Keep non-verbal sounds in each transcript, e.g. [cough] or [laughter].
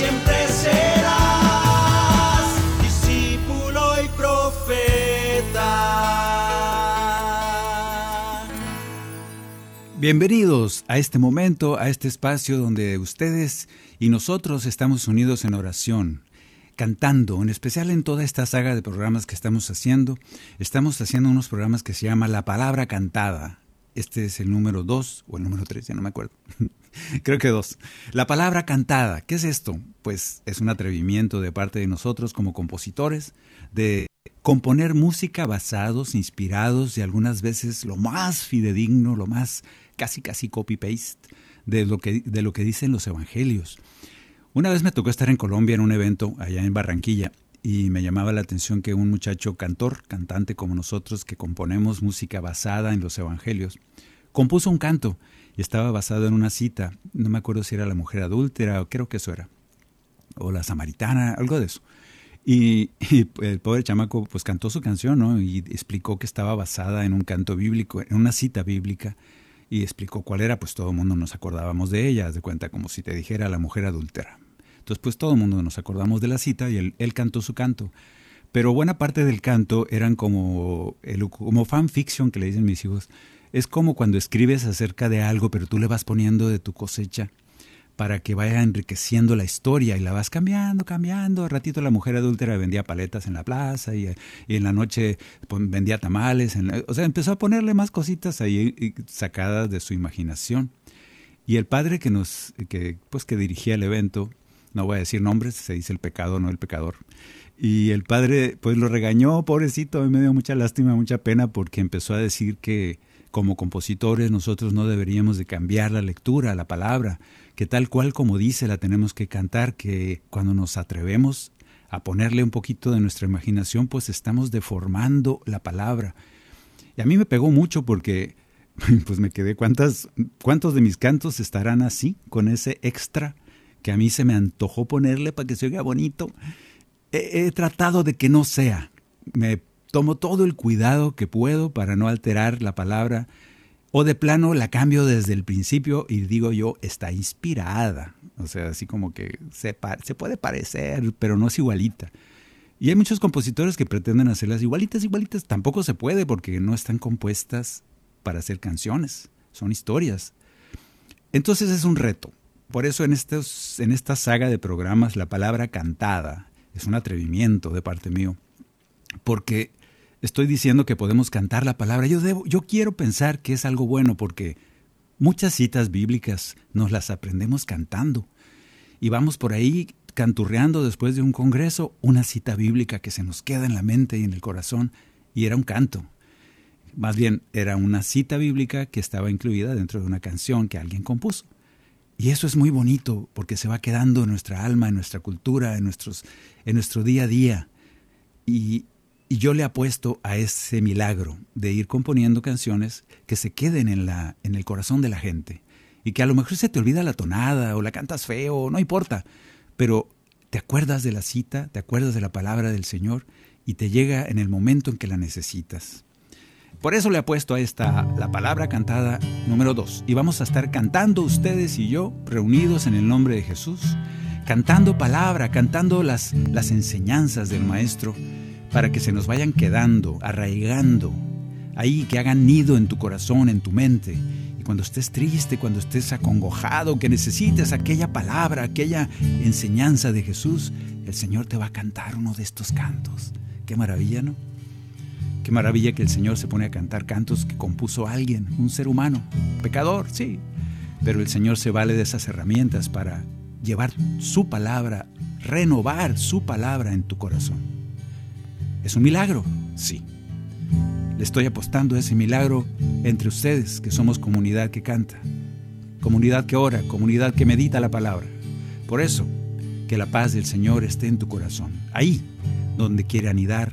Siempre serás discípulo y profeta. Bienvenidos a este momento, a este espacio donde ustedes y nosotros estamos unidos en oración, cantando, en especial en toda esta saga de programas que estamos haciendo. Estamos haciendo unos programas que se llama La Palabra Cantada. Este es el número 2 o el número 3, ya no me acuerdo. [laughs] Creo que dos. La palabra cantada, ¿qué es esto? Pues es un atrevimiento de parte de nosotros como compositores de componer música basados, inspirados y algunas veces lo más fidedigno, lo más casi casi copy-paste de, lo que, de lo que dicen los evangelios. Una vez me tocó estar en Colombia en un evento allá en Barranquilla y me llamaba la atención que un muchacho cantor, cantante como nosotros, que componemos música basada en los evangelios, compuso un canto y estaba basado en una cita, no me acuerdo si era la mujer adúltera o creo que eso era, o la samaritana, algo de eso. Y, y el pobre chamaco pues cantó su canción, ¿no? Y explicó que estaba basada en un canto bíblico, en una cita bíblica, y explicó cuál era, pues todo el mundo nos acordábamos de ella, de cuenta como si te dijera la mujer adúltera. Entonces pues todo el mundo nos acordamos de la cita y él, cantó su canto. Pero buena parte del canto eran como, el, como fanfiction que le dicen mis hijos. Es como cuando escribes acerca de algo, pero tú le vas poniendo de tu cosecha para que vaya enriqueciendo la historia y la vas cambiando, cambiando. Al ratito la mujer adúltera vendía paletas en la plaza y, en la noche vendía tamales. O sea, empezó a ponerle más cositas ahí sacadas de su imaginación. Y el padre que nos, que, pues que dirigía el evento, no voy a decir nombres, se dice el pecado, no el pecador. Y el padre pues lo regañó, pobrecito, me dio mucha lástima, mucha pena porque empezó a decir que como compositores nosotros no deberíamos de cambiar la lectura, la palabra, que tal cual como dice la tenemos que cantar, que cuando nos atrevemos a ponerle un poquito de nuestra imaginación, pues estamos deformando la palabra. Y a mí me pegó mucho porque [laughs] pues me quedé, ¿cuántas, ¿cuántos de mis cantos estarán así, con ese extra que a mí se me antojó ponerle para que se oiga bonito? He, tratado de que no sea. Me tomo todo el cuidado que puedo para no alterar la palabra o de plano la cambio desde el principio y digo yo, está inspirada. O sea, así como que se, se puede parecer, pero no es igualita. Y hay muchos compositores que pretenden hacerlas igualitas, igualitas. Tampoco se puede porque no están compuestas para hacer canciones, son historias. Entonces es un reto. Por eso en, en esta saga de programas la palabra cantada es un atrevimiento de parte mío. Porque estoy diciendo que podemos cantar la palabra. Yo, debo, yo quiero pensar que es algo bueno porque muchas citas bíblicas nos las aprendemos cantando. Y vamos por ahí canturreando después de un congreso una cita bíblica que se nos queda en la mente y en el corazón y era un canto. Más bien era una cita bíblica que estaba incluida dentro de una canción que alguien compuso. Y eso es muy bonito porque se va quedando en nuestra alma, en nuestra cultura, en, nuestros, en nuestro día a día. Y, y yo le apuesto a ese milagro de ir componiendo canciones que se queden en, la, en el corazón de la gente. Y que a lo mejor se te olvida la tonada o la cantas feo, no importa. Pero te acuerdas de la cita, te acuerdas de la palabra del Señor y te llega en el momento en que la necesitas. Por eso le apuesto a esta, la palabra cantada número 2. Y vamos a estar cantando ustedes y yo, reunidos en el nombre de Jesús, cantando palabra, cantando las, las enseñanzas del Maestro para que se nos vayan quedando, arraigando, ahí que hagan nido en tu corazón, en tu mente. Y cuando estés triste, cuando estés acongojado, que necesites aquella palabra, aquella enseñanza de Jesús, el Señor te va a cantar uno de estos cantos. Qué maravilla, ¿no? Qué maravilla que el Señor se pone a cantar cantos que compuso alguien, un ser humano, pecador, sí. Pero el Señor se vale de esas herramientas para llevar su palabra, renovar su palabra en tu corazón. ¿Es un milagro? Sí. Le estoy apostando ese milagro entre ustedes, que somos comunidad que canta, comunidad que ora, comunidad que medita la palabra. Por eso, que la paz del Señor esté en tu corazón, ahí donde quiere anidar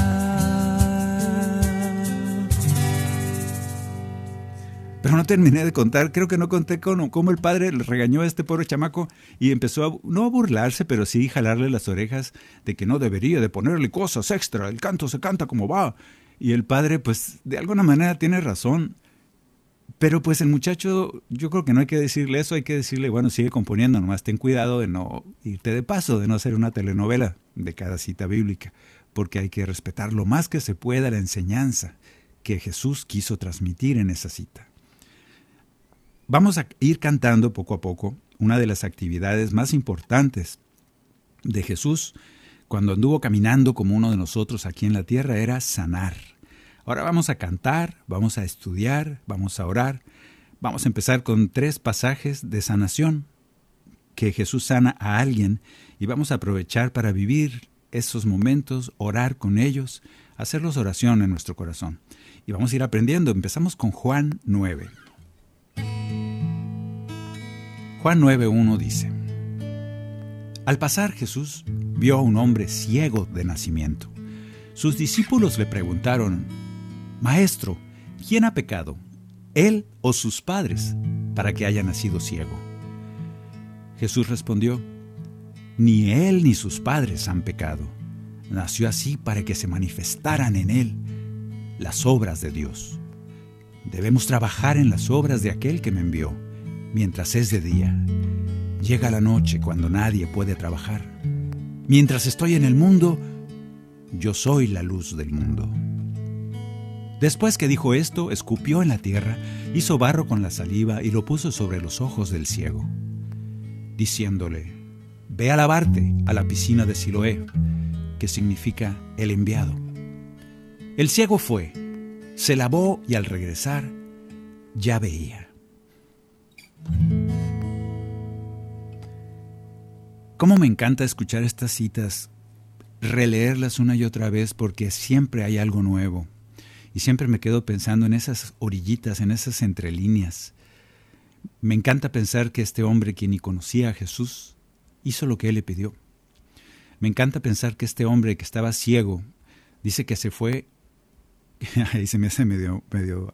Pero no terminé de contar, creo que no conté cómo, el padre regañó a este pobre chamaco y empezó a, no a burlarse, pero sí jalarle las orejas de que no debería de ponerle cosas extra, el canto se canta como va. Y el padre, pues, de alguna manera tiene razón. Pero pues el muchacho, yo creo que no hay que decirle eso, hay que decirle, bueno, sigue componiendo, nomás ten cuidado de no irte de paso, de no hacer una telenovela de cada cita bíblica, porque hay que respetar lo más que se pueda la enseñanza que Jesús quiso transmitir en esa cita. Vamos a ir cantando poco a poco una de las actividades más importantes de Jesús cuando anduvo caminando como uno de nosotros aquí en la tierra era sanar. Ahora vamos a cantar, vamos a estudiar, vamos a orar. Vamos a empezar con tres pasajes de sanación que Jesús sana a alguien y vamos a aprovechar para vivir esos momentos, orar con ellos, hacerlos oración en nuestro corazón. Y vamos a ir aprendiendo. Empezamos con Juan 9. Juan 9.1 dice, Al pasar Jesús vio a un hombre ciego de nacimiento. Sus discípulos le preguntaron, Maestro, ¿quién ha pecado, él o sus padres, para que haya nacido ciego? Jesús respondió, Ni él ni sus padres han pecado. Nació así para que se manifestaran en él las obras de Dios. Debemos trabajar en las obras de aquel que me envió mientras es de día. Llega la noche cuando nadie puede trabajar. Mientras estoy en el mundo, yo soy la luz del mundo. Después que dijo esto, escupió en la tierra, hizo barro con la saliva y lo puso sobre los ojos del ciego, diciéndole, Ve a lavarte a la piscina de Siloé, que significa el enviado. El ciego fue, se lavó y al regresar ya veía. Cómo me encanta escuchar estas citas, releerlas una y otra vez porque siempre hay algo nuevo. Y siempre me quedo pensando en esas orillitas, en esas entrelíneas. Me encanta pensar que este hombre, quien ni conocía a Jesús, hizo lo que él le pidió. Me encanta pensar que este hombre que estaba ciego, dice que se fue [laughs] ahí se me hace medio,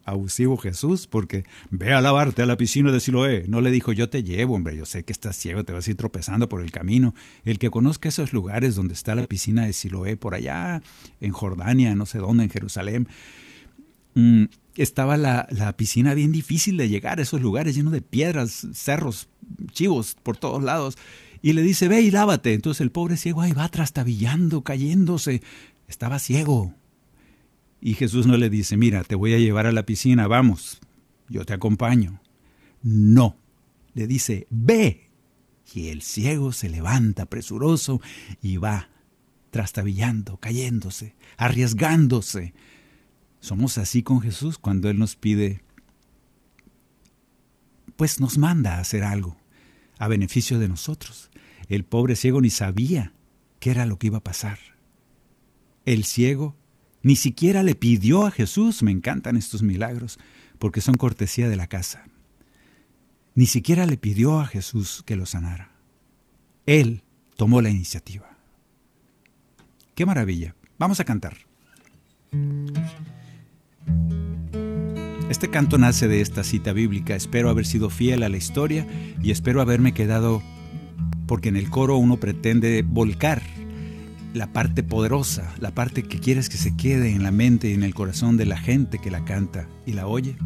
abusivo Jesús, porque ve a lavarte a la piscina de Siloé. No le dijo, yo te llevo, hombre, yo sé que estás ciego, te vas a ir tropezando por el camino. El que conozca esos lugares donde está la piscina de Siloé, por allá en Jordania, no sé dónde, en Jerusalén, mm, estaba la, la, piscina bien difícil de llegar a esos lugares, llenos de piedras, cerros, chivos por todos lados. Y le dice, ve y lávate. Entonces el pobre ciego ahí va trastabillando, cayéndose. Estaba ciego, y Jesús no le dice, mira, te voy a llevar a la piscina, vamos, yo te acompaño. No, le dice, ve. Y el ciego se levanta presuroso y va, trastabillando, cayéndose, arriesgándose. Somos así con Jesús cuando Él nos pide, pues nos manda a hacer algo a beneficio de nosotros. El pobre ciego ni sabía qué era lo que iba a pasar. El ciego ni siquiera le pidió a Jesús, me encantan estos milagros, porque son cortesía de la casa. Ni siquiera le pidió a Jesús que lo sanara. Él tomó la iniciativa. Qué maravilla. Vamos a cantar. Este canto nace de esta cita bíblica. Espero haber sido fiel a la historia y espero haberme quedado, porque en el coro uno pretende volcar la parte poderosa, la parte que quieres que se quede en la mente y en el corazón de la gente que la canta y la oye.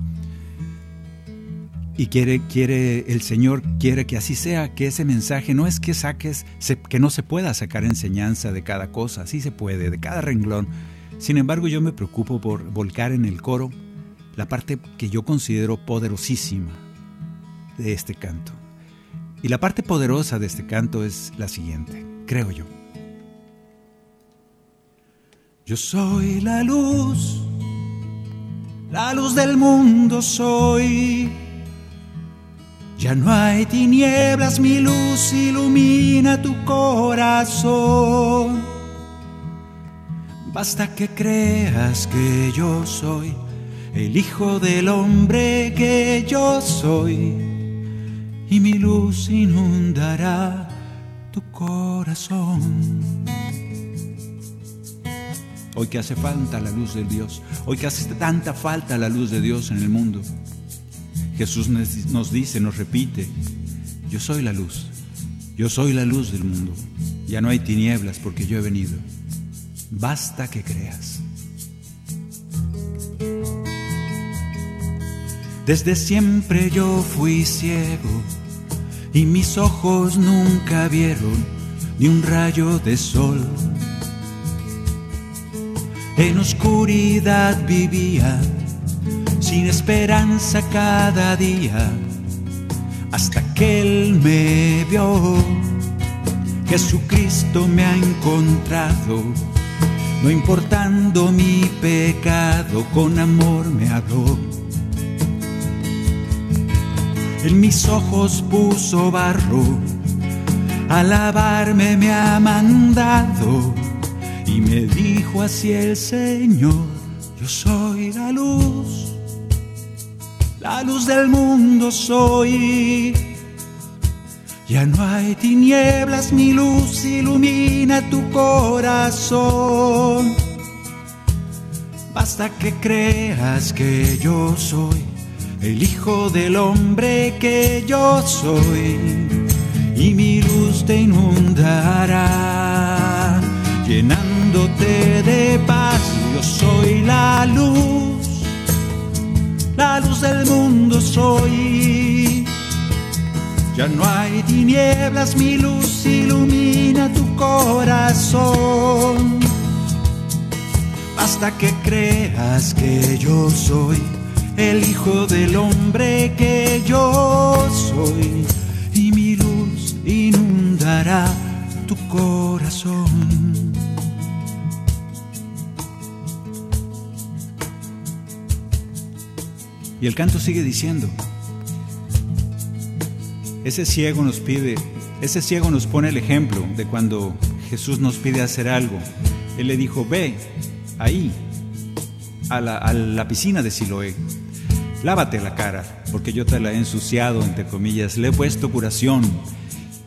Y quiere, quiere, el Señor quiere que así sea, que ese mensaje no es que saques, que no se pueda sacar enseñanza de cada cosa, sí se puede, de cada renglón. Sin embargo, yo me preocupo por volcar en el coro la parte que yo considero poderosísima de este canto. Y la parte poderosa de este canto es la siguiente, creo yo. Yo soy la luz, la luz del mundo soy. Ya no hay tinieblas, mi luz ilumina tu corazón. Basta que creas que yo soy el Hijo del Hombre que yo soy, y mi luz inundará tu corazón. Hoy que hace falta la luz de Dios, hoy que hace tanta falta la luz de Dios en el mundo, Jesús nos dice, nos repite, yo soy la luz, yo soy la luz del mundo, ya no hay tinieblas porque yo he venido, basta que creas. Desde siempre yo fui ciego y mis ojos nunca vieron ni un rayo de sol. En oscuridad vivía sin esperanza cada día, hasta que Él me vio. Jesucristo me ha encontrado, no importando mi pecado, con amor me habló. En mis ojos puso barro, alabarme me ha mandado y me dijo así el Señor, yo soy la luz la luz del mundo soy. Ya no hay tinieblas, mi luz ilumina tu corazón. Basta que creas que yo soy el Hijo del Hombre que yo soy. Y mi luz te inundará, llenándote de paz. Yo soy la luz la luz del mundo soy. Ya no hay tinieblas, mi luz ilumina tu corazón. Basta que creas que yo soy el Hijo del Hombre que yo soy y mi luz inundará tu corazón. Y el canto sigue diciendo, ese ciego nos pide, ese ciego nos pone el ejemplo de cuando Jesús nos pide hacer algo. Él le dijo, ve ahí, a la, piscina de Siloé, lávate la cara, porque yo te la he ensuciado, entre comillas, le he puesto curación.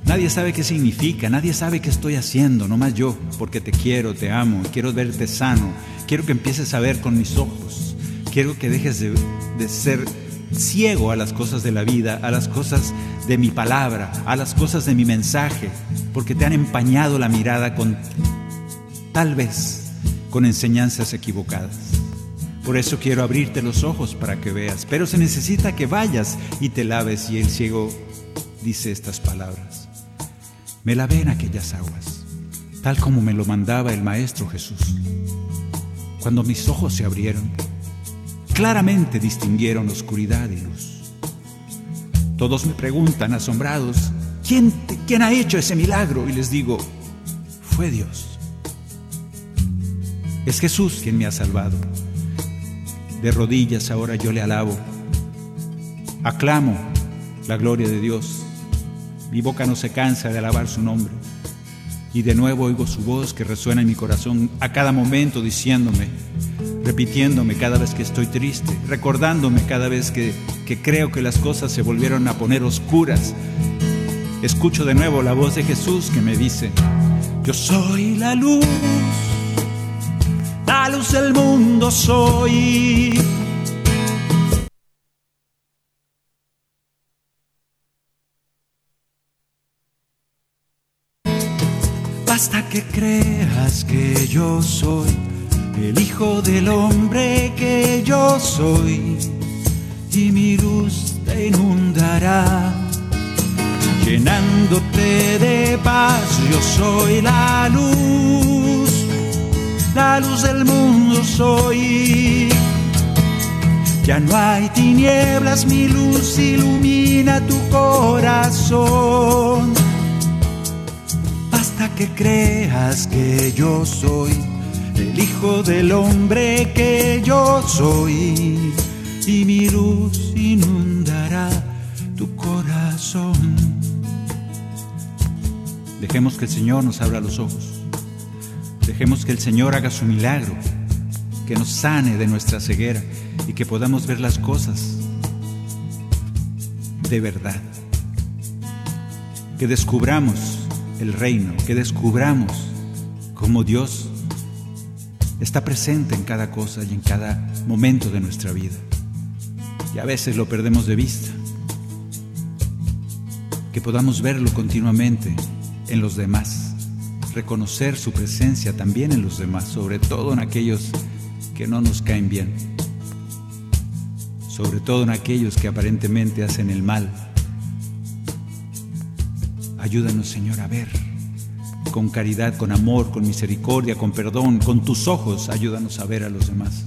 Nadie sabe qué significa, nadie sabe qué estoy haciendo, nomás yo, porque te quiero, te amo, quiero verte sano, quiero que empieces a ver con mis ojos quiero que dejes de, ser ciego a las cosas de la vida, a las cosas de mi palabra, a las cosas de mi mensaje, porque te han empañado la mirada con, tal vez, con enseñanzas equivocadas. Por eso quiero abrirte los ojos para que veas, pero se necesita que vayas y te laves y el ciego dice estas palabras. Me lavé en aquellas aguas, tal como me lo mandaba el Maestro Jesús. Cuando mis ojos se abrieron, claramente distinguieron oscuridad y luz. Todos me preguntan asombrados, ¿quién, ¿quién ha hecho ese milagro? Y les digo, fue Dios. Es Jesús quien me ha salvado. De rodillas ahora yo le alabo. Aclamo la gloria de Dios. Mi boca no se cansa de alabar su nombre. Y de nuevo oigo su voz que resuena en mi corazón a cada momento diciéndome, repitiéndome cada vez que estoy triste, recordándome cada vez que, que creo que las cosas se volvieron a poner oscuras. Escucho de nuevo la voz de Jesús que me dice, yo soy la luz, la luz del mundo soy. Basta que creas que yo soy el Hijo del Hombre que yo soy y mi luz te inundará, llenándote de paz. Yo soy la luz, la luz del mundo soy. Ya no hay tinieblas, mi luz ilumina tu corazón. Que creas que yo soy el Hijo del Hombre que yo soy, y mi luz inundará tu corazón. Dejemos que el Señor nos abra los ojos. Dejemos que el Señor haga su milagro, que nos sane de nuestra ceguera y que podamos ver las cosas de verdad. Que descubramos el reino, que descubramos cómo Dios está presente en cada cosa y en cada momento de nuestra vida. Y a veces lo perdemos de vista. Que podamos verlo continuamente en los demás, reconocer su presencia también en los demás, sobre todo en aquellos que no nos caen bien, sobre todo en aquellos que aparentemente hacen el mal. Ayúdanos, Señor, a ver con caridad, con amor, con misericordia, con perdón, con tus ojos, ayúdanos a ver a los demás.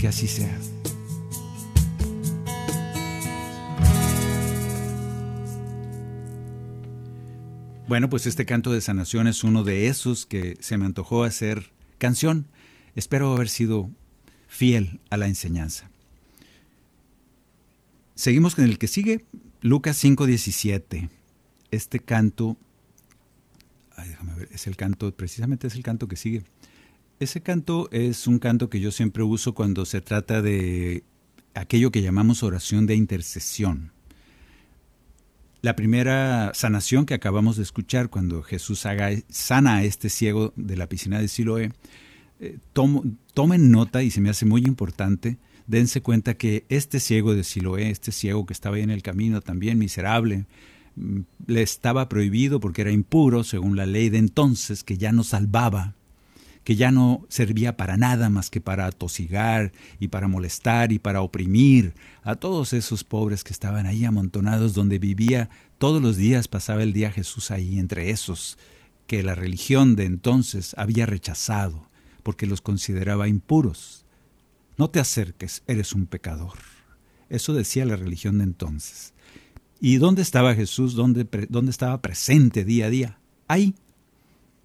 Que así sea. Bueno, pues este canto de sanación es uno de esos que se me antojó hacer canción. Espero haber sido fiel a la enseñanza. Seguimos con el que sigue, Lucas 5:17. Este canto déjame ver, es el canto, precisamente es el canto que sigue. Ese canto es un canto que yo siempre uso cuando se trata de aquello que llamamos oración de intercesión. La primera sanación que acabamos de escuchar cuando Jesús haga, sana a este ciego de la piscina de Siloé, eh, tomen nota y se me hace muy importante, dense cuenta que este ciego de Siloé, este ciego que estaba ahí en el camino también miserable, le estaba prohibido porque era impuro, según la ley de entonces, que ya no salvaba, que ya no servía para nada más que para atosigar y para molestar y para oprimir a todos esos pobres que estaban ahí amontonados donde vivía todos los días, pasaba el día Jesús ahí entre esos que la religión de entonces había rechazado porque los consideraba impuros. No te acerques, eres un pecador. Eso decía la religión de entonces. ¿Y dónde estaba Jesús? ¿Dónde, ¿Dónde estaba presente día a día? Ahí,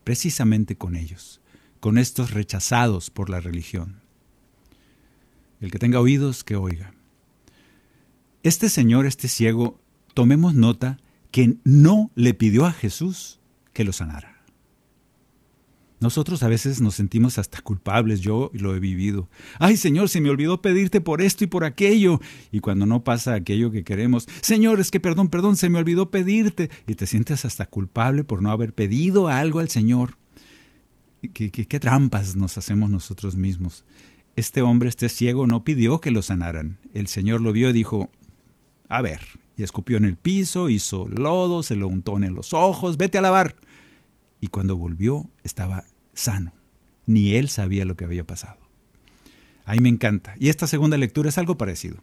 precisamente con ellos, con estos rechazados por la religión. El que tenga oídos, que oiga. Este señor, este ciego, tomemos nota que no le pidió a Jesús que lo sanara. Nosotros a veces nos sentimos hasta culpables, yo lo he vivido. Ay Señor, se me olvidó pedirte por esto y por aquello. Y cuando no pasa aquello que queremos, Señor, es que perdón, perdón, se me olvidó pedirte. Y te sientes hasta culpable por no haber pedido algo al Señor. ¿Qué, trampas nos hacemos nosotros mismos? Este hombre, este ciego, no pidió que lo sanaran. El Señor lo vio y dijo, a ver, y escupió en el piso, hizo lodo, se lo untó en los ojos, vete a lavar y cuando volvió estaba sano. Ni él sabía lo que había pasado. Ahí me encanta. Y esta segunda lectura es algo parecido.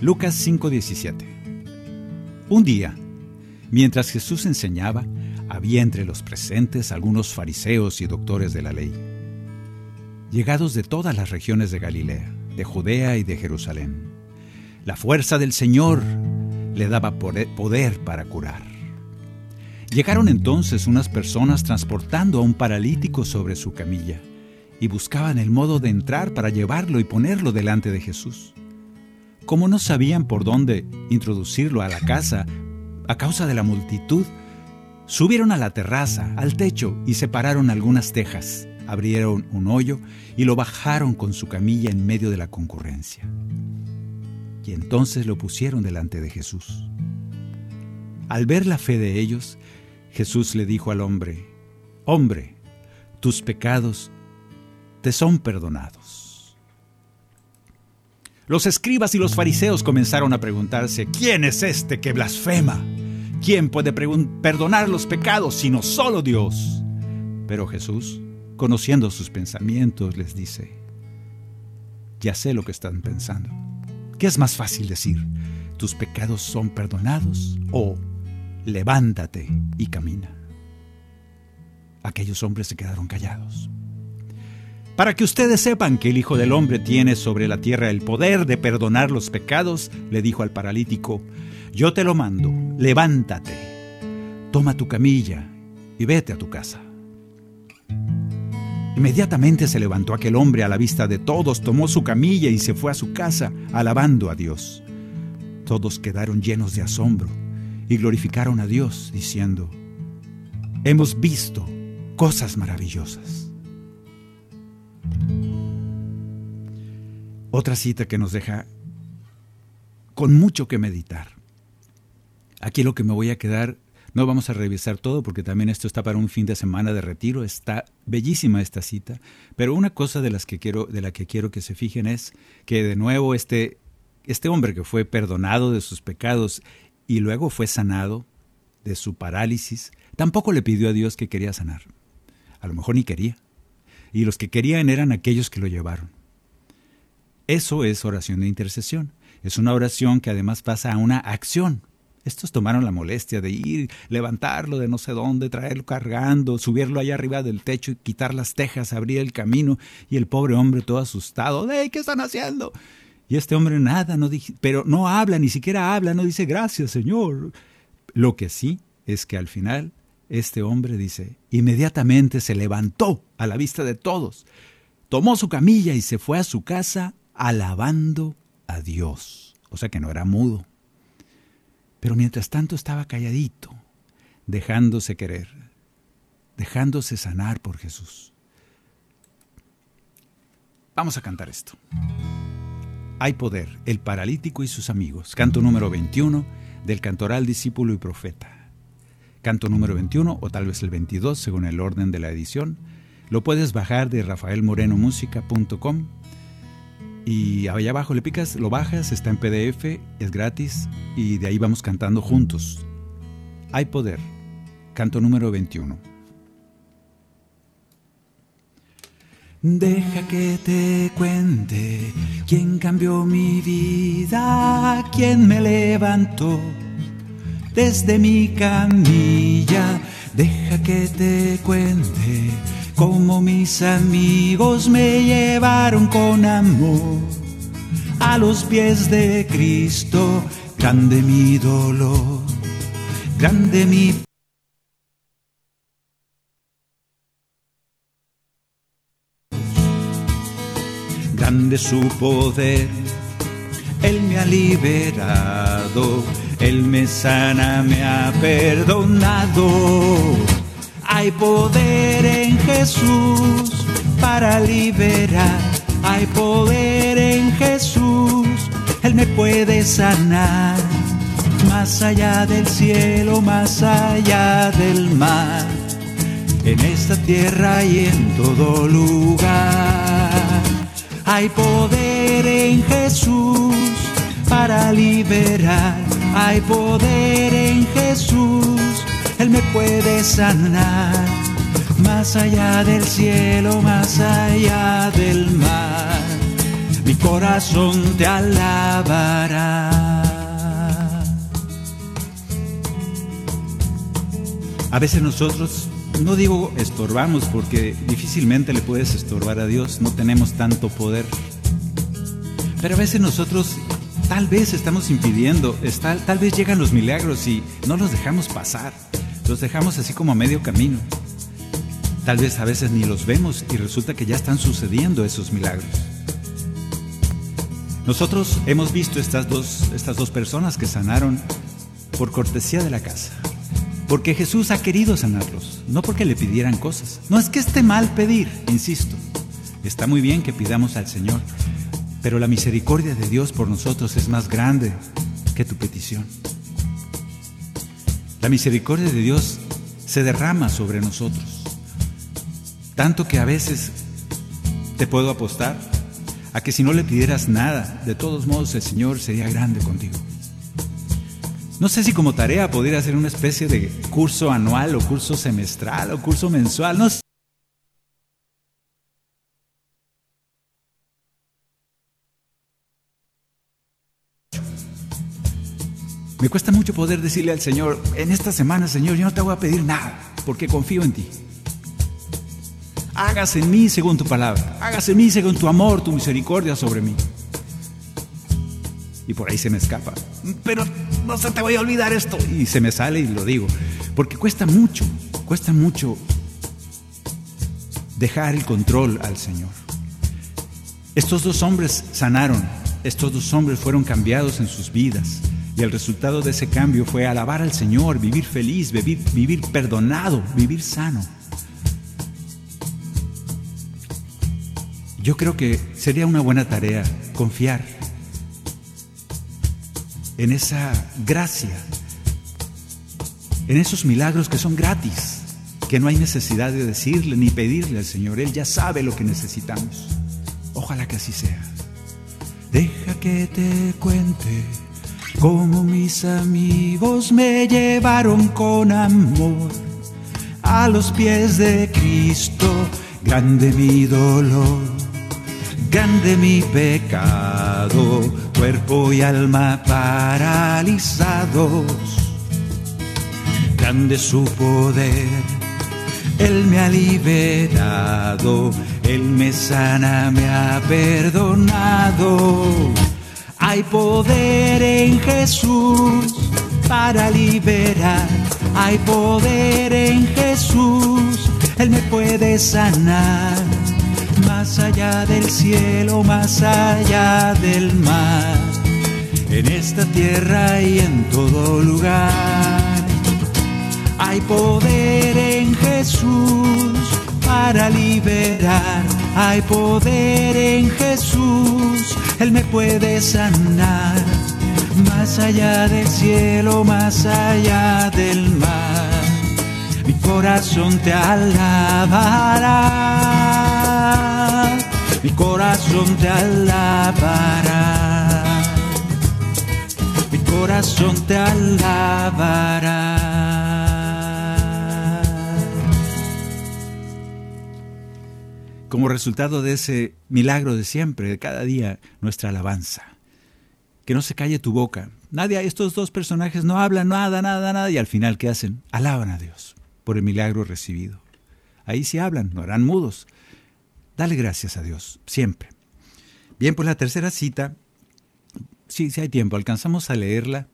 Lucas 5:17. Un día, mientras Jesús enseñaba, había entre los presentes algunos fariseos y doctores de la ley, llegados de todas las regiones de Galilea, de Judea y de Jerusalén. La fuerza del Señor le daba poder para curar. Llegaron entonces unas personas transportando a un paralítico sobre su camilla y buscaban el modo de entrar para llevarlo y ponerlo delante de Jesús. Como no sabían por dónde introducirlo a la casa a causa de la multitud, Subieron a la terraza, al techo, y separaron algunas tejas, abrieron un hoyo y lo bajaron con su camilla en medio de la concurrencia. Y entonces lo pusieron delante de Jesús. Al ver la fe de ellos, Jesús le dijo al hombre, Hombre, tus pecados te son perdonados. Los escribas y los fariseos comenzaron a preguntarse, ¿quién es este que blasfema? ¿Quién puede perdonar los pecados sino solo Dios? Pero Jesús, conociendo sus pensamientos, les dice, ya sé lo que están pensando. ¿Qué es más fácil decir? ¿Tus pecados son perdonados? ¿O levántate y camina? Aquellos hombres se quedaron callados. Para que ustedes sepan que el Hijo del Hombre tiene sobre la tierra el poder de perdonar los pecados, le dijo al paralítico, yo te lo mando, levántate, toma tu camilla y vete a tu casa. Inmediatamente se levantó aquel hombre a la vista de todos, tomó su camilla y se fue a su casa, alabando a Dios. Todos quedaron llenos de asombro y glorificaron a Dios, diciendo, Hemos visto cosas maravillosas. Otra cita que nos deja con mucho que meditar. Aquí lo que me voy a quedar, no vamos a revisar todo porque también esto está para un fin de semana de retiro, está bellísima esta cita, pero una cosa de las que quiero de la que quiero que se fijen es que de nuevo este este hombre que fue perdonado de sus pecados y luego fue sanado de su parálisis, tampoco le pidió a Dios que quería sanar. A lo mejor ni quería. Y los que querían eran aquellos que lo llevaron. Eso es oración de intercesión. Es una oración que además pasa a una acción. Estos tomaron la molestia de ir, levantarlo de no sé dónde, traerlo cargando, subirlo allá arriba del techo y quitar las tejas, abrir el camino, y el pobre hombre todo asustado, ¡Ey, qué están haciendo! Y este hombre nada, no pero no habla, ni siquiera habla, no dice gracias, Señor. Lo que sí es que al final este hombre dice, inmediatamente se levantó a la vista de todos, tomó su camilla y se fue a su casa alabando a Dios. O sea que no era mudo. Pero mientras tanto estaba calladito, dejándose querer, dejándose sanar por Jesús. Vamos a cantar esto. Hay poder, el paralítico y sus amigos. Canto número 21 del cantoral discípulo y profeta. Canto número 21 o tal vez el 22 según el orden de la edición. Lo puedes bajar de rafaelmorenomusica.com y allá abajo le picas, lo bajas, está en PDF, es gratis y de ahí vamos cantando juntos. Hay poder. Canto número 21. Deja que te cuente quién cambió mi vida, quién me levantó desde mi camilla. Deja que te cuente como mis amigos me llevaron con amor a los pies de Cristo, grande mi dolor, grande mi grande su poder, Él me ha liberado, Él me sana, me ha perdonado hay poder en Jesús para liberar. Hay poder en Jesús. Él me puede sanar. Más allá del cielo, más allá del mar. En esta tierra y en todo lugar. Hay poder en Jesús para liberar. Hay poder en Jesús él me puede sanar, más allá del cielo, más allá del mar. Mi corazón te alabará. A veces nosotros, no digo estorbamos, porque difícilmente le puedes estorbar a Dios, no tenemos tanto poder. Pero a veces nosotros tal vez estamos impidiendo, tal, tal vez llegan los milagros y no los dejamos pasar. Los dejamos así como a medio camino. Tal vez a veces ni los vemos y resulta que ya están sucediendo esos milagros. Nosotros hemos visto estas dos, estas dos personas que sanaron por cortesía de la casa. Porque Jesús ha querido sanarlos, no porque le pidieran cosas. No es que esté mal pedir, insisto. Está muy bien que pidamos al Señor, pero la misericordia de Dios por nosotros es más grande que tu petición. La misericordia de Dios se derrama sobre nosotros. Tanto que a veces te puedo apostar a que si no le pidieras nada, de todos modos el Señor sería grande contigo. No sé si como tarea podría ser una especie de curso anual o curso semestral o curso mensual, no sé. Me cuesta mucho poder decirle al Señor, en esta semana, Señor, yo no te voy a pedir nada, porque confío en ti. Hágase en mí según tu palabra, hágase en mí según tu amor, tu misericordia sobre mí. Y por ahí se me escapa. Pero no se te voy a olvidar esto. Y se me sale y lo digo. Porque cuesta mucho, cuesta mucho dejar el control al Señor. Estos dos hombres sanaron, estos dos hombres fueron cambiados en sus vidas. Y el resultado de ese cambio fue alabar al Señor, vivir feliz, vivir, vivir perdonado, vivir sano. Yo creo que sería una buena tarea confiar en esa gracia, en esos milagros que son gratis, que no hay necesidad de decirle ni pedirle al Señor. Él ya sabe lo que necesitamos. Ojalá que así sea. Deja que te cuente como mis amigos me llevaron con amor a los pies de Cristo, grande mi dolor, grande mi pecado, cuerpo y alma paralizados, grande su poder, Él me ha liberado, Él me sana, me ha perdonado hay poder en Jesús para liberar. Hay poder en Jesús. Él me puede sanar. Más allá del cielo, más allá del mar. En esta tierra y en todo lugar. Hay poder en Jesús para liberar. Hay poder en Jesús él me puede sanar, más allá del cielo, más allá del mar. Mi corazón te alabará, mi corazón te alabará, mi corazón te alabará. como resultado de ese milagro de siempre, de cada día, nuestra alabanza. Que no se calle tu boca. Nadie, estos dos personajes no hablan nada, nada, nada, y al final, ¿qué hacen? Alaban a Dios por el milagro recibido. Ahí sí hablan, no harán mudos. Dale gracias a Dios, siempre. Bien, pues la tercera cita, sí hay tiempo, alcanzamos a leerla.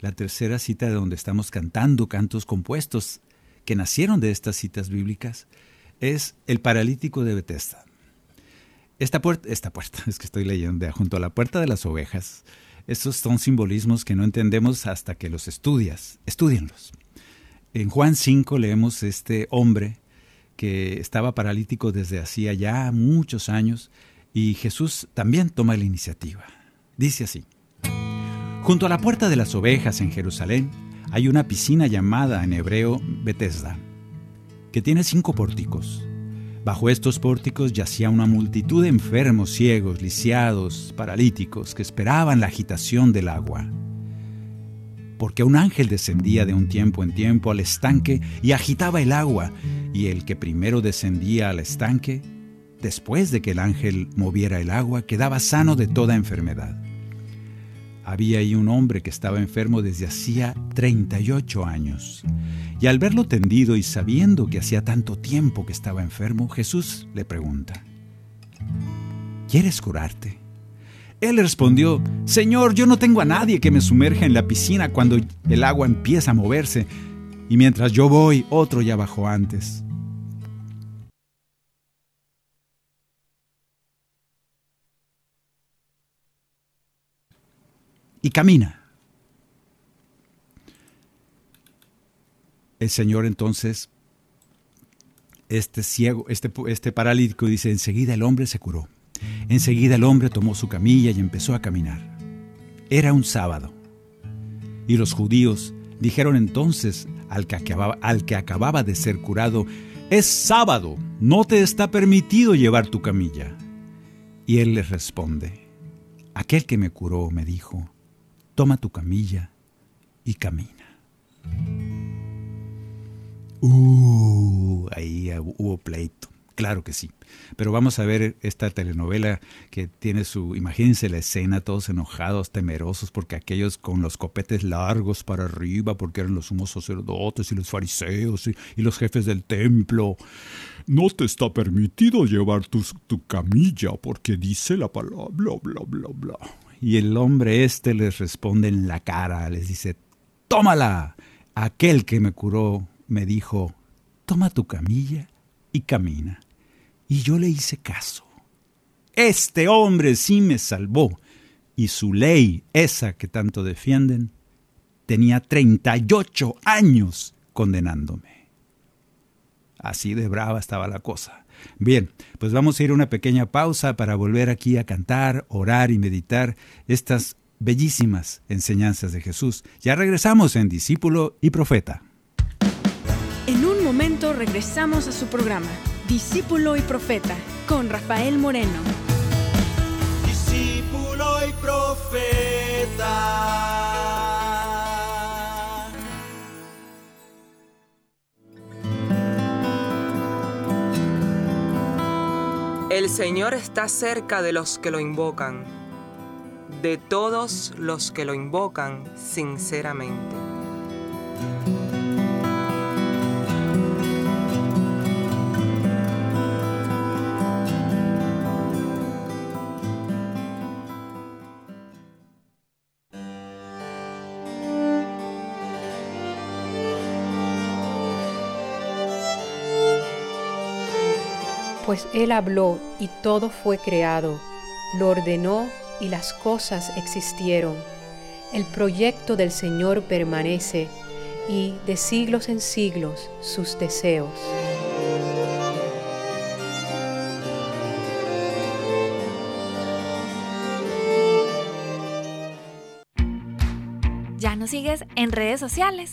La tercera cita de donde estamos cantando cantos compuestos que nacieron de estas citas bíblicas es el paralítico de Bethesda. Esta puerta, esta puerta, [laughs] es que estoy leyendo, junto a la puerta de las ovejas, estos son simbolismos que no entendemos hasta que los estudias. Estudienlos. En Juan 5 leemos este hombre que estaba paralítico desde hacía ya muchos años y Jesús también toma la iniciativa. Dice así, Junto a la puerta de las ovejas en Jerusalén hay una piscina llamada en hebreo Bethesda que tiene cinco pórticos. Bajo estos pórticos yacía una multitud de enfermos, ciegos, lisiados, paralíticos, que esperaban la agitación del agua. Porque un ángel descendía de un tiempo en tiempo al estanque y agitaba el agua, y el que primero descendía al estanque, después de que el ángel moviera el agua, quedaba sano de toda enfermedad. Había ahí un hombre que estaba enfermo desde hacía 38 años. Y al verlo tendido y sabiendo que hacía tanto tiempo que estaba enfermo, Jesús le pregunta, ¿quieres curarte? Él respondió, Señor, yo no tengo a nadie que me sumerja en la piscina cuando el agua empieza a moverse, y mientras yo voy, otro ya bajó antes. y camina. el Señor entonces, este ciego, este, este paralítico dice, enseguida el hombre se curó. Enseguida el hombre tomó su camilla y empezó a caminar. Era un sábado. Y los judíos dijeron entonces al que acababa, al que acababa de ser curado, es sábado, no te está permitido llevar tu camilla. Y él les responde, aquel que me curó me dijo, toma tu camilla y camina. Uh, ahí hubo pleito. Claro que sí. Pero vamos a ver esta telenovela que tiene su, imagínense la escena, todos enojados, temerosos, porque aquellos con los copetes largos para arriba, porque eran los sumos sacerdotes y los fariseos y, los jefes del templo. No te está permitido llevar tu, tu camilla, porque dice la palabra, bla, bla, bla, bla. Y el hombre este les responde en la cara, les dice, tómala. Aquel que me curó me dijo, toma tu camilla y camina. Y yo le hice caso. Este hombre sí me salvó. Y su ley, esa que tanto defienden, tenía 38 años condenándome. Así de brava estaba la cosa. Bien, pues vamos a ir a una pequeña pausa para volver aquí a cantar, orar y meditar estas bellísimas enseñanzas de Jesús. Ya regresamos en Discípulo y Profeta. Momento regresamos a su programa, Discípulo y Profeta, con Rafael Moreno. Discípulo y Profeta. El Señor está cerca de los que lo invocan, de todos los que lo invocan sinceramente. Pues Él habló y todo fue creado, lo ordenó y las cosas existieron. El proyecto del Señor permanece y de siglos en siglos sus deseos. ¿Ya nos sigues en redes sociales?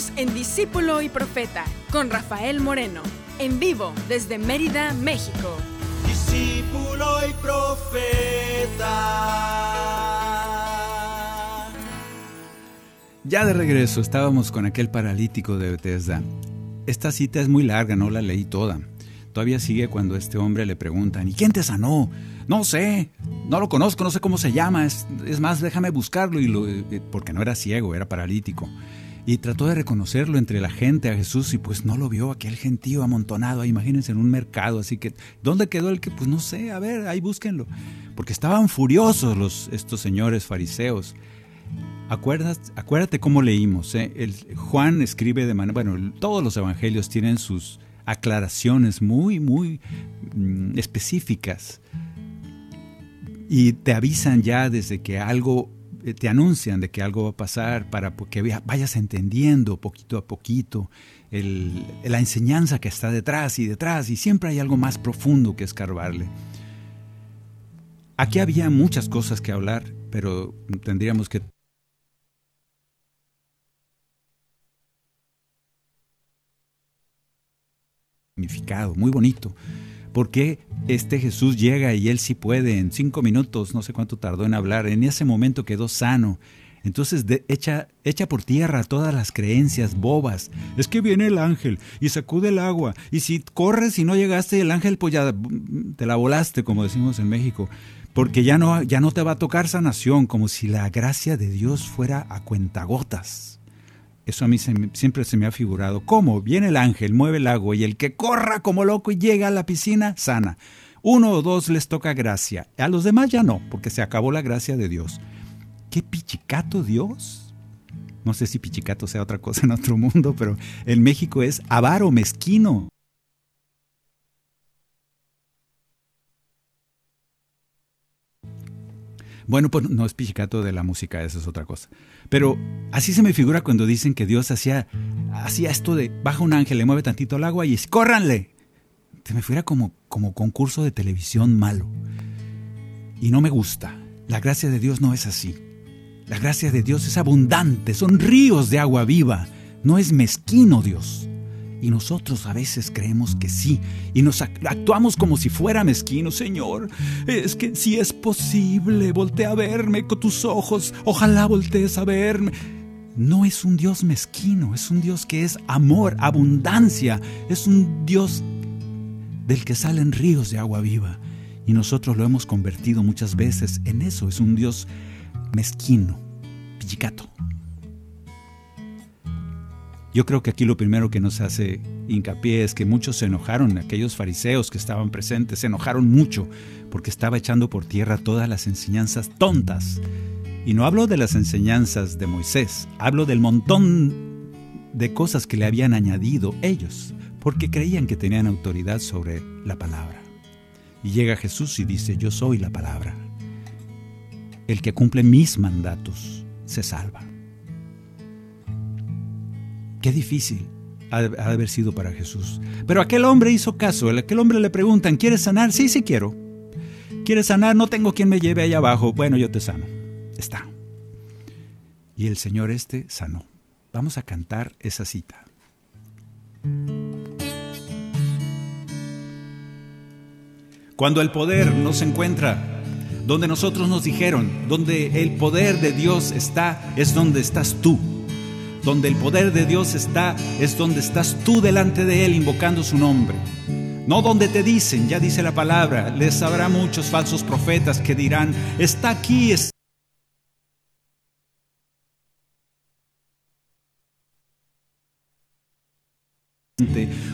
Continuamos en Discípulo y Profeta con Rafael Moreno, en vivo desde Mérida, México. Discípulo y Profeta. Ya de regreso, estábamos con aquel paralítico de Bethesda. Esta cita es muy larga, no la leí toda. Todavía sigue cuando este hombre le preguntan, ¿y quién te sanó? No sé, no lo conozco, no sé cómo se llama, es, más, déjame buscarlo, y lo, eh, porque no era ciego, era paralítico y trató de reconocerlo entre la gente a Jesús y pues no lo vio aquel gentío amontonado, imagínense en un mercado, así que ¿dónde quedó el que? Pues no sé, a ver, ahí búsquenlo, porque estaban furiosos los, estos señores fariseos. Acuerdas, acuérdate cómo leímos, ¿eh? el, Juan escribe de manera, bueno, todos los evangelios tienen sus aclaraciones muy, muy mm, específicas y te avisan ya desde que algo te anuncian de que algo va a pasar para que vayas entendiendo poquito a poquito la enseñanza que está detrás y detrás y siempre hay algo más profundo que escarbarle. Aquí había muchas cosas que hablar, pero tendríamos que significado muy bonito. Porque este Jesús llega y él sí puede en cinco minutos, no sé cuánto tardó en hablar, en ese momento quedó sano. Entonces echa, echa por tierra todas las creencias bobas. Es que viene el ángel y sacude el agua. Y si corres y no llegaste, el ángel pues ya te la volaste, como decimos en México. Porque ya no, ya no te va a tocar sanación, como si la gracia de Dios fuera a cuentagotas. Eso a mí siempre se me ha figurado. ¿Cómo? Viene el ángel, mueve el agua y el que corra como loco y llega a la piscina, sana. Uno o dos les toca gracia. A los demás ya no, porque se acabó la gracia de Dios. ¿Qué pichicato Dios? No sé si pichicato sea otra cosa en otro mundo, pero en México es avaro, mezquino. Bueno, pues no es pichicato de la música, esa es otra cosa. Pero así se me figura cuando dicen que Dios hacía, hacía esto de baja un ángel, le mueve tantito el agua y ¡córranle! Se me fuera como, como concurso de televisión malo. Y no me gusta. La gracia de Dios no es así. La gracia de Dios es abundante, son ríos de agua viva, no es mezquino Dios. Y nosotros a veces creemos que sí, y nos actuamos como si fuera mezquino, Señor. Es que si es posible, voltea a verme con tus ojos, ojalá voltees a verme. No es un Dios mezquino, es un Dios que es amor, abundancia, es un Dios del que salen ríos de agua viva. Y nosotros lo hemos convertido muchas veces en eso, es un Dios mezquino, pichicato. Yo creo que aquí lo primero que nos hace hincapié es que muchos se enojaron, aquellos fariseos que estaban presentes, se enojaron mucho porque estaba echando por tierra todas las enseñanzas tontas. Y no hablo de las enseñanzas de Moisés, hablo del montón de cosas que le habían añadido ellos, porque creían que tenían autoridad sobre la palabra. Y llega Jesús y dice, yo soy la palabra el que cumple mis mandatos se salva. Qué difícil ha de haber sido para Jesús. Pero aquel hombre hizo caso. Aquel hombre le preguntan, ¿quieres sanar? Sí, sí quiero. ¿Quieres sanar? No tengo quien me lleve allá abajo. Bueno, yo te sano. Está. Y el Señor este sanó. Vamos a cantar esa cita. Cuando el poder no se encuentra donde nosotros nos dijeron, donde el poder de Dios está, es donde estás tú. Donde el poder de Dios está, es donde estás tú delante de Él invocando su nombre. No donde te dicen, ya dice la palabra, les habrá muchos falsos profetas que dirán, está aquí, está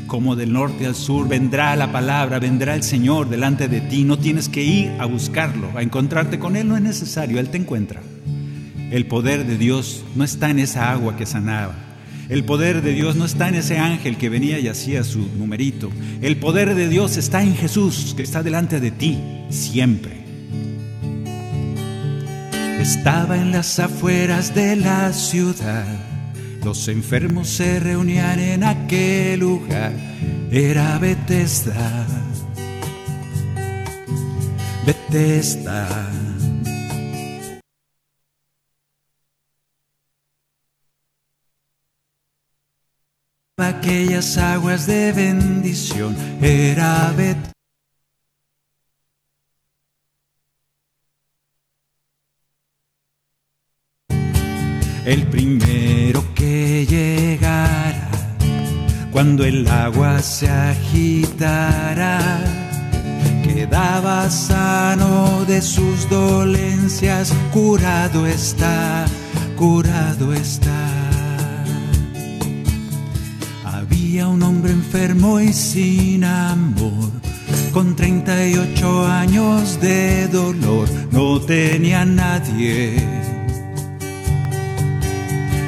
como del norte al sur, vendrá la palabra, vendrá el Señor delante de ti. No tienes que ir a buscarlo, a encontrarte con Él, no es necesario, Él te encuentra. El poder de Dios no está en esa agua que sanaba. El poder de Dios no está en ese ángel que venía y hacía su numerito. El poder de Dios está en Jesús, que está delante de ti siempre. Estaba en las afueras de la ciudad los enfermos se reunían en aquel lugar, era Bethesda. Bethesda. Aquellas aguas de bendición, era Bethesda. el primero que llegara, cuando el agua se agitara, quedaba sano de sus dolencias, curado está, curado está. Había un hombre enfermo y sin amor, con 38 años de dolor, no tenía nadie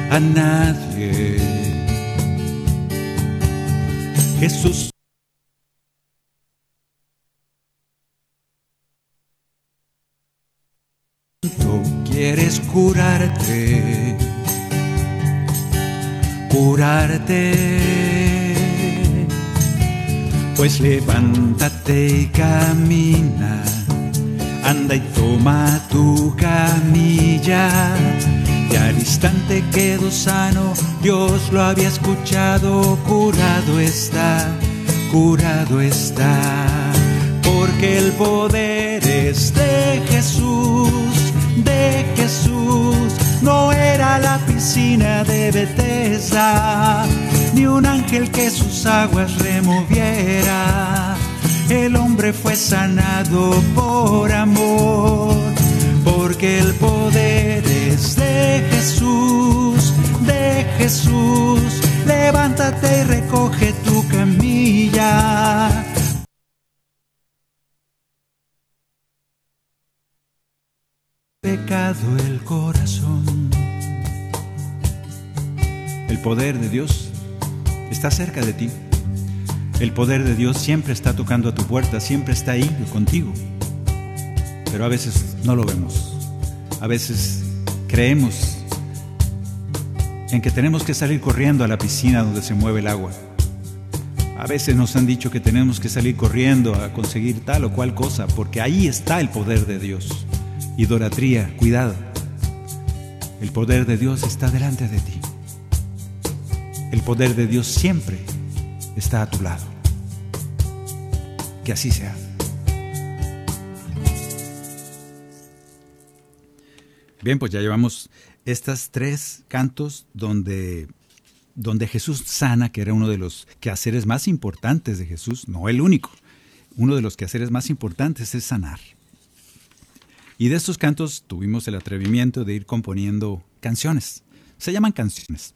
a nadie. Jesús. Quieres curarte, curarte. Pues levántate y camina, anda y toma tu camilla. Y al instante quedó sano, Dios lo había escuchado, curado está, curado está. Porque el poder es de Jesús, de Jesús, no era la piscina de Bethesda, ni un ángel que sus aguas removiera. El hombre fue sanado por amor, porque el poder es de Jesús, de Jesús. Levántate y recoge tu camilla pecado el corazón. El poder de Dios está cerca de ti. El poder de Dios siempre está tocando a tu puerta, siempre está ahí contigo. Pero a veces no lo vemos. A veces creemos en que tenemos que salir corriendo a la piscina donde se mueve el agua. A veces nos han dicho que tenemos que salir corriendo a conseguir tal o cual cosa, porque ahí está el poder de Dios. Idolatría, cuidado. El poder de Dios está delante de ti. El poder de Dios siempre está a tu lado. Que así sea. Bien, pues ya llevamos estas tres cantos donde, donde Jesús sana, que era uno de los quehaceres más importantes de Jesús, no el único. Uno de los quehaceres más importantes es sanar. Y de estos cantos tuvimos el atrevimiento de ir componiendo canciones. Se llaman canciones.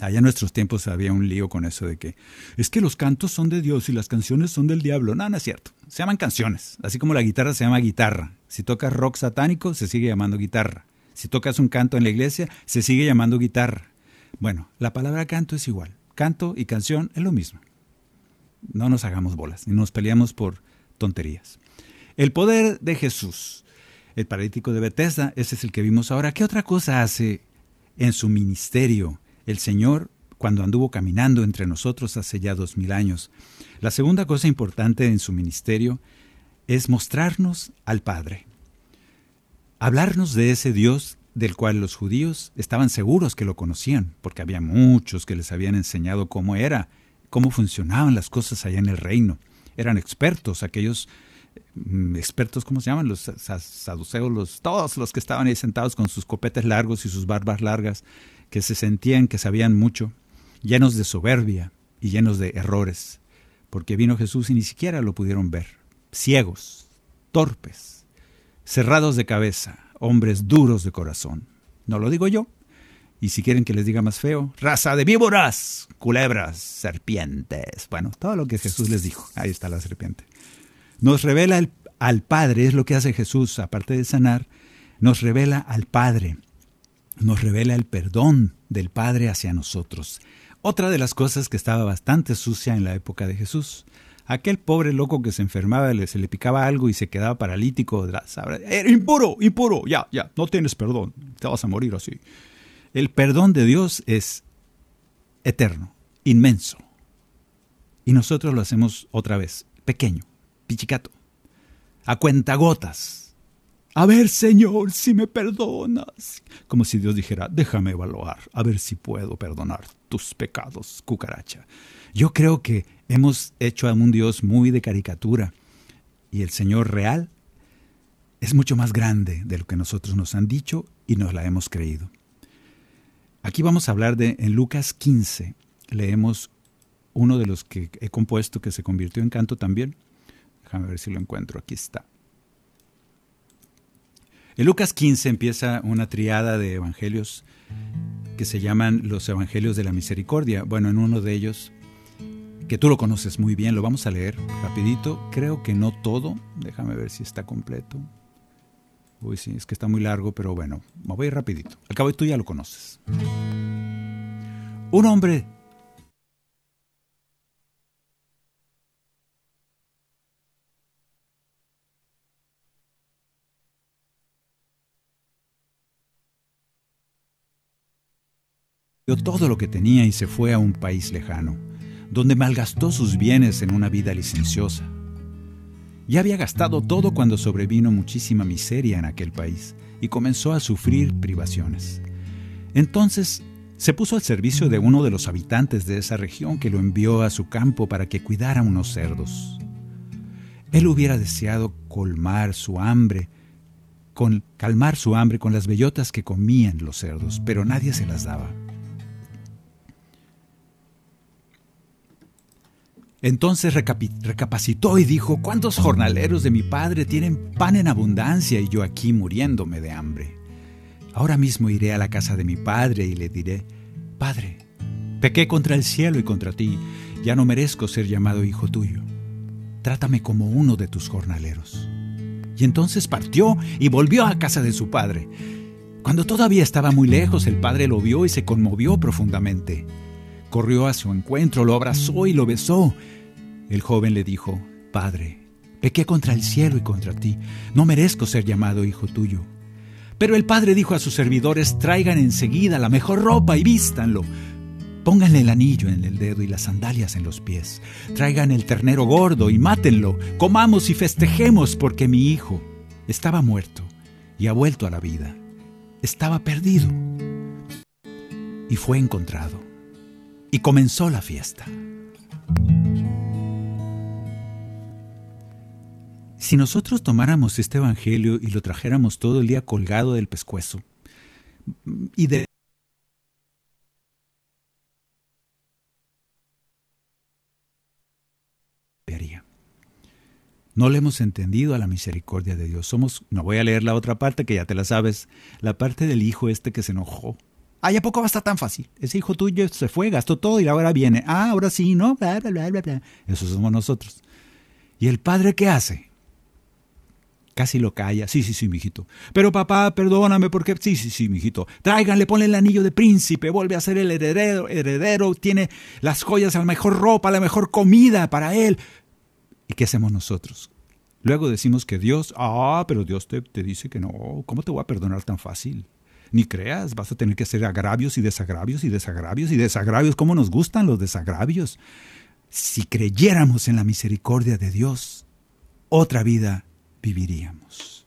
Allá en nuestros tiempos había un lío con eso de que es que los cantos son de Dios y las canciones son del diablo. No, no es cierto. Se llaman canciones. Así como la guitarra se llama guitarra. Si tocas rock satánico, se sigue llamando guitarra. Si tocas un canto en la iglesia, se sigue llamando guitarra. Bueno, la palabra canto es igual. Canto y canción es lo mismo. No nos hagamos bolas, ni nos peleamos por tonterías. El poder de Jesús el paralítico de Bethesda, ese es el que vimos ahora. ¿Qué otra cosa hace en su ministerio el Señor cuando anduvo caminando entre nosotros hace ya dos mil años? La segunda cosa importante en su ministerio es mostrarnos al Padre. Hablarnos de ese Dios del cual los judíos estaban seguros que lo conocían, porque había muchos que les habían enseñado cómo era, cómo funcionaban las cosas allá en el reino. Eran expertos aquellos Mm, expertos, ¿cómo se llaman? Los saduceos, todos los que estaban ahí sentados con sus copetes largos y sus barbas largas, que se sentían que sabían mucho, llenos de soberbia y llenos de errores, porque vino Jesús y ni siquiera lo pudieron ver, ciegos, torpes, cerrados de cabeza, hombres duros de corazón. No lo digo yo, y si quieren que les diga más feo, raza de víboras, culebras, serpientes. Bueno, todo lo que Jesús les dijo. Ahí está la serpiente. Nos revela al Padre, es lo que hace Jesús, aparte de sanar, nos revela al Padre, nos revela el perdón del Padre hacia nosotros. Otra de las cosas que estaba bastante sucia en la época de Jesús. Aquel pobre loco que se enfermaba, se le picaba algo y se quedaba paralítico. Era impuro, impuro, ya, ya, no tienes perdón, te vas a morir así. El perdón de Dios es eterno, inmenso. Y nosotros lo hacemos otra vez, pequeño pichicato, a cuentagotas. A ver, Señor, si me perdonas. Como si Dios dijera, déjame evaluar, a ver si puedo perdonar tus pecados, cucaracha. Yo creo que hemos hecho a un Dios muy de caricatura y el Señor real es mucho más grande de lo que nosotros nos han dicho y nos la hemos creído. Aquí vamos a hablar de, en Lucas 15, leemos uno de los que he compuesto que se convirtió en canto también, Déjame ver si lo encuentro. Aquí está. En Lucas 15 empieza una triada de evangelios que se llaman los evangelios de la misericordia. Bueno, en uno de ellos, que tú lo conoces muy bien, lo vamos a leer rapidito. Creo que no todo. Déjame ver si está completo. Uy, sí, es que está muy largo, pero bueno, me voy rapidito. Al cabo tú ya lo conoces. Un hombre todo lo que tenía y se fue a un país lejano, donde malgastó sus bienes en una vida licenciosa. Ya había gastado todo cuando sobrevino muchísima miseria en aquel país y comenzó a sufrir privaciones. Entonces se puso al servicio de uno de los habitantes de esa región que lo envió a su campo para que cuidara unos cerdos. Él hubiera deseado colmar su hambre con calmar su hambre con las bellotas que comían los cerdos, pero nadie se las daba. Entonces recapacitó y dijo, ¿cuántos jornaleros de mi padre tienen pan en abundancia y yo aquí muriéndome de hambre? Ahora mismo iré a la casa de mi padre y le diré, Padre, pequé contra el cielo y contra ti, ya no merezco ser llamado hijo tuyo. Trátame como uno de tus jornaleros. Y entonces partió y volvió a casa de su padre. Cuando todavía estaba muy lejos, el padre lo vio y se conmovió profundamente. Corrió a su encuentro, lo abrazó y lo besó. El joven le dijo, Padre, pequé contra el cielo y contra ti, no merezco ser llamado hijo tuyo. Pero el padre dijo a sus servidores, traigan enseguida la mejor ropa y vístanlo. Pónganle el anillo en el dedo y las sandalias en los pies. Traigan el ternero gordo y mátenlo. Comamos y festejemos porque mi hijo estaba muerto y ha vuelto a la vida. Estaba perdido y fue encontrado y comenzó la fiesta. Si nosotros tomáramos este Evangelio y lo trajéramos todo el día colgado del pescuezo, y de No le hemos entendido a la misericordia de Dios. Somos, no voy a leer la otra parte que ya te la sabes, la parte del hijo este que se enojó Ay, ¿a poco va a estar tan fácil? Ese hijo tuyo se fue, gastó todo y ahora viene. Ah, ahora sí, ¿no? Bla, bla, bla, bla, Eso somos nosotros. ¿Y el padre qué hace? Casi lo calla. Sí, sí, sí, mijito. Pero papá, perdóname porque... Sí, sí, sí, mijito. Tráiganle, ponle el anillo de príncipe, vuelve a ser el heredero, heredero, tiene las joyas, la mejor ropa, la mejor comida para él. ¿Y qué hacemos nosotros? Luego decimos que Dios, ah, pero Dios te, te dice que no, ¿cómo te voy a perdonar tan fácil? Ni creas, vas a tener que hacer agravios y desagravios y desagravios y desagravios. ¿Cómo nos gustan los desagravios? Si creyéramos en la misericordia de Dios, otra vida viviríamos.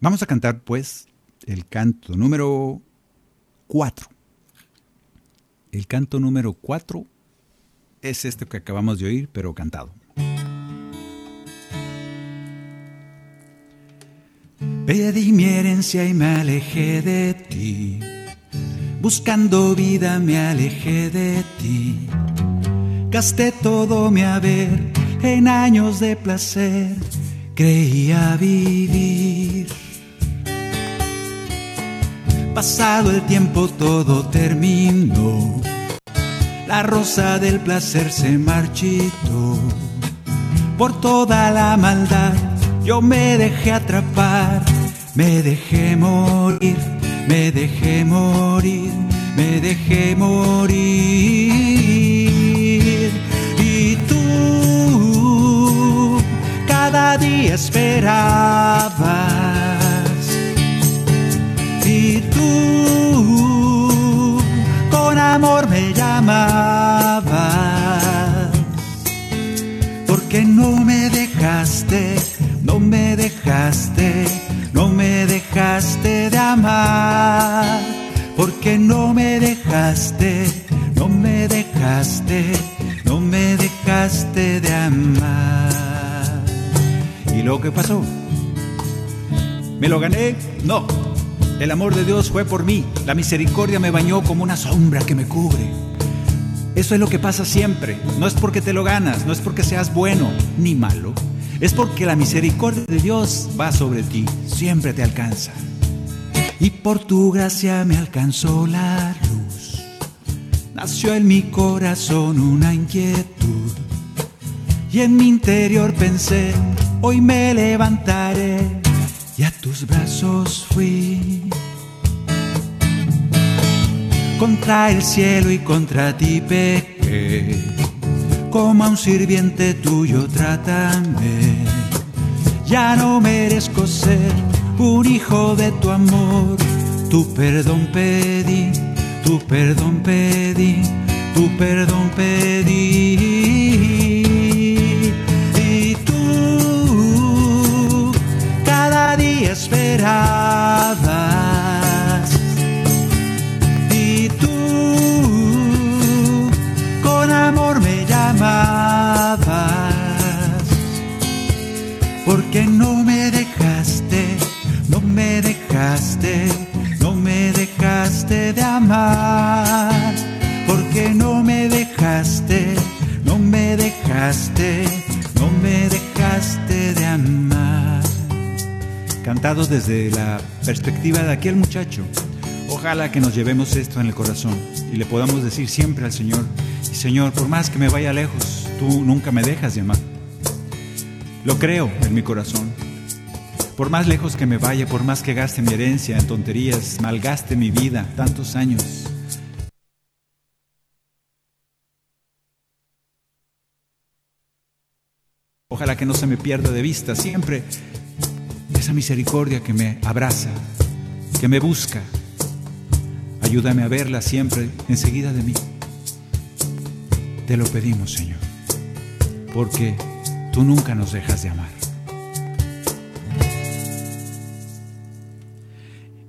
Vamos a cantar pues el canto número 4. El canto número 4 es este que acabamos de oír, pero cantado. Pedí mi herencia y me alejé de ti. Buscando vida me alejé de ti. Gasté todo mi haber en años de placer. Creía vivir. Pasado el tiempo todo terminó. La rosa del placer se marchitó. Por toda la maldad yo me dejé atrapar me dejé morir, me dejé morir, me dejé morir. Y tú cada día esperabas. Y tú con amor me llamabas. Porque no me dejaste, no me dejaste no me dejaste de amar, porque no me dejaste, no me dejaste, no me dejaste de amar. ¿Y lo que pasó? ¿Me lo gané? No. El amor de Dios fue por mí. La misericordia me bañó como una sombra que me cubre. Eso es lo que pasa siempre. No es porque te lo ganas, no es porque seas bueno ni malo es porque la misericordia de Dios va sobre ti, siempre te alcanza. Y por tu gracia me alcanzó la luz. Nació en mi corazón una inquietud. Y en mi interior pensé, hoy me levantaré y a tus brazos fui. Contra el cielo y contra ti pequé como a un sirviente tuyo trátame. Ya no merezco ser un hijo de tu amor, tu perdón pedí, tu perdón pedí, tu perdón pedí. Y tú cada día esperabas amabas, porque no me dejaste, no me dejaste, no me dejaste de amar, porque no me dejaste, no me dejaste, no me dejaste de amar. Cantado desde la perspectiva de aquel muchacho. Ojalá que nos llevemos esto en el corazón y le podamos decir siempre al Señor, Señor, por más que me vaya lejos, tú nunca me dejas de amar. Lo creo en mi corazón. Por más lejos que me vaya, por más que gaste mi herencia en tonterías, malgaste mi vida tantos años. Ojalá que no se me pierda de vista siempre esa misericordia que me abraza, que me busca. Ayúdame a verla siempre enseguida de mí. Te lo pedimos, Señor, porque tú nunca nos dejas de amar.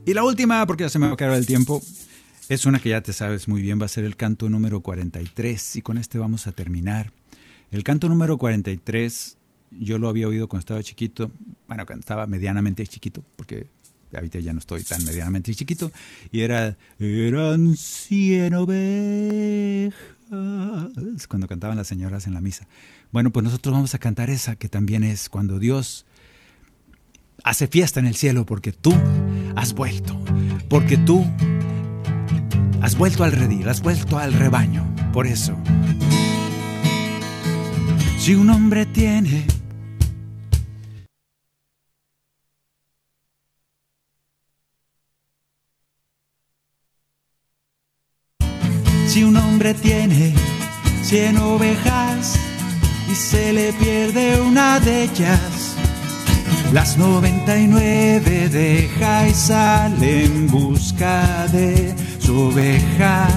Y la última, porque ya se me va a acabar el tiempo, es una que ya te sabes muy bien, va a ser el canto número 43 y con este vamos a terminar. El canto número 43 yo lo había oído cuando estaba chiquito, bueno, cuando estaba medianamente chiquito, porque ahorita ya no estoy tan medianamente chiquito, y era, eran cien ovejas, cuando cantaban las señoras en la misa. Bueno, pues nosotros vamos a cantar esa, que también es cuando Dios hace fiesta en el cielo porque tú has vuelto, porque tú has vuelto al redil, has vuelto al rebaño. Por eso, si un hombre tiene Si un hombre tiene cien ovejas y se le pierde una de ellas, las 99 deja y sale en busca de su oveja.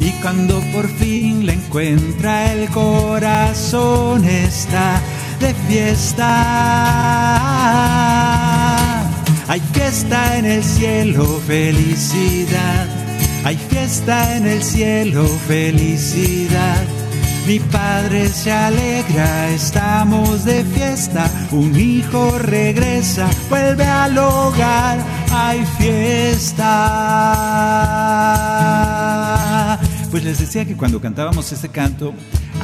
Y cuando por fin la encuentra, el corazón está de fiesta. Hay fiesta en el cielo, felicidad. Hay fiesta en el cielo, felicidad. Mi padre se alegra, estamos de fiesta. Un hijo regresa, vuelve al hogar. Hay fiesta. Pues les decía que cuando cantábamos este canto,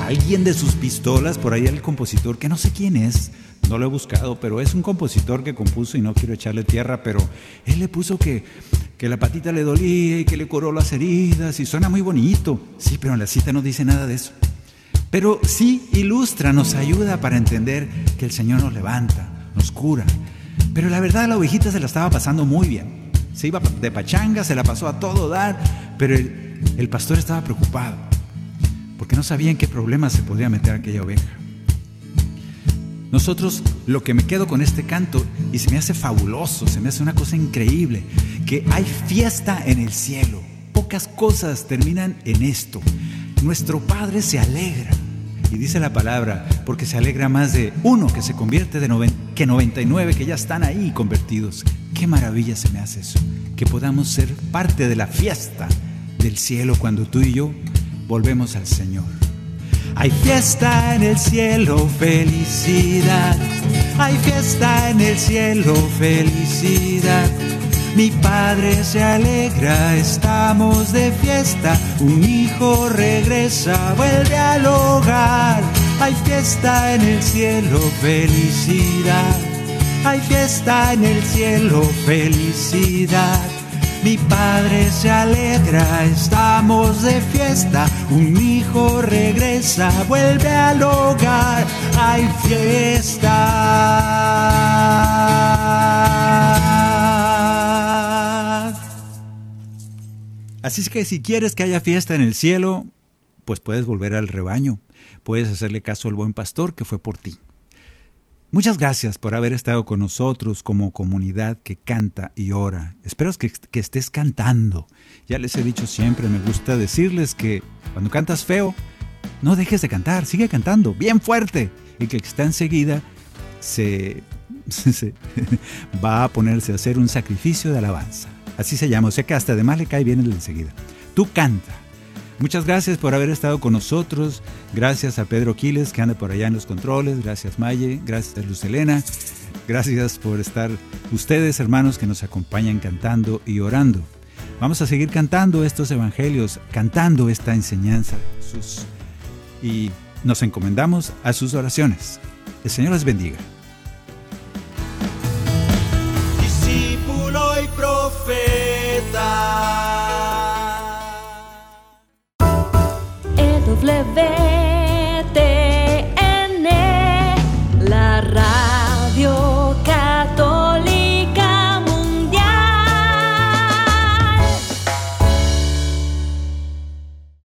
alguien de sus pistolas, por ahí el compositor, que no sé quién es, no lo he buscado, pero es un compositor que compuso y no quiero echarle tierra, pero él le puso que, que la patita le dolía y que le curó las heridas y suena muy bonito. Sí, pero en la cita no dice nada de eso. Pero sí ilustra, nos ayuda para entender que el Señor nos levanta, nos cura. Pero la verdad la ovejita se la estaba pasando muy bien. Se iba de pachanga, se la pasó a todo dar, pero el, el pastor estaba preocupado porque no sabía en qué problema se podía meter aquella oveja. Nosotros lo que me quedo con este canto y se me hace fabuloso, se me hace una cosa increíble, que hay fiesta en el cielo. Pocas cosas terminan en esto. Nuestro Padre se alegra. Y dice la palabra, porque se alegra más de uno que se convierte de que 99 que ya están ahí convertidos. Qué maravilla se me hace eso, que podamos ser parte de la fiesta del cielo cuando tú y yo volvemos al Señor. Hay fiesta en el cielo, felicidad. Hay fiesta en el cielo, felicidad. Mi padre se alegra, estamos de fiesta. Un hijo regresa, vuelve al hogar. Hay fiesta en el cielo, felicidad. Hay fiesta en el cielo, felicidad. Mi padre se alegra, estamos de fiesta. Un hijo regresa, vuelve al hogar. Hay fiesta. Así es que si quieres que haya fiesta en el cielo, pues puedes volver al rebaño. Puedes hacerle caso al buen pastor que fue por ti. Muchas gracias por haber estado con nosotros como comunidad que canta y ora. Espero que, estés cantando. Ya les he dicho siempre, me gusta decirles que cuando cantas feo, no dejes de cantar, sigue cantando bien fuerte. Y que está enseguida se, [laughs] se [laughs] va a ponerse a hacer un sacrificio de alabanza. Así se llama, o sea que hasta además le cae bien el de enseguida. Tú canta. Muchas gracias por haber estado con nosotros. Gracias a Pedro Quiles, que anda por allá en los controles. Gracias, Maye. Gracias, Luz Elena. Gracias por estar ustedes, hermanos, que nos acompañan cantando y orando. Vamos a seguir cantando estos evangelios, cantando esta enseñanza Jesús. Y nos encomendamos a sus oraciones. El Señor les bendiga. Discípulo y profeta. of living.